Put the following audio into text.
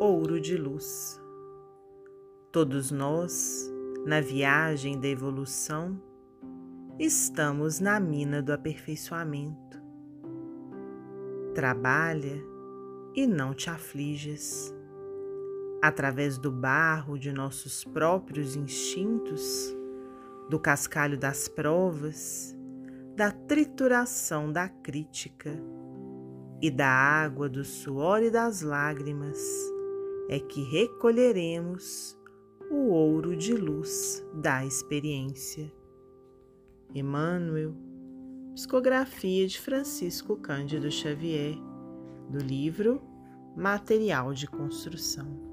ouro de luz. Todos nós, na viagem da evolução, estamos na mina do aperfeiçoamento. Trabalha e não te afliges. Através do barro de nossos próprios instintos, do cascalho das provas, da trituração da crítica e da água do suor e das lágrimas, é que recolheremos o ouro de luz da experiência. Emmanuel, psicografia de Francisco Cândido Xavier, do livro Material de Construção.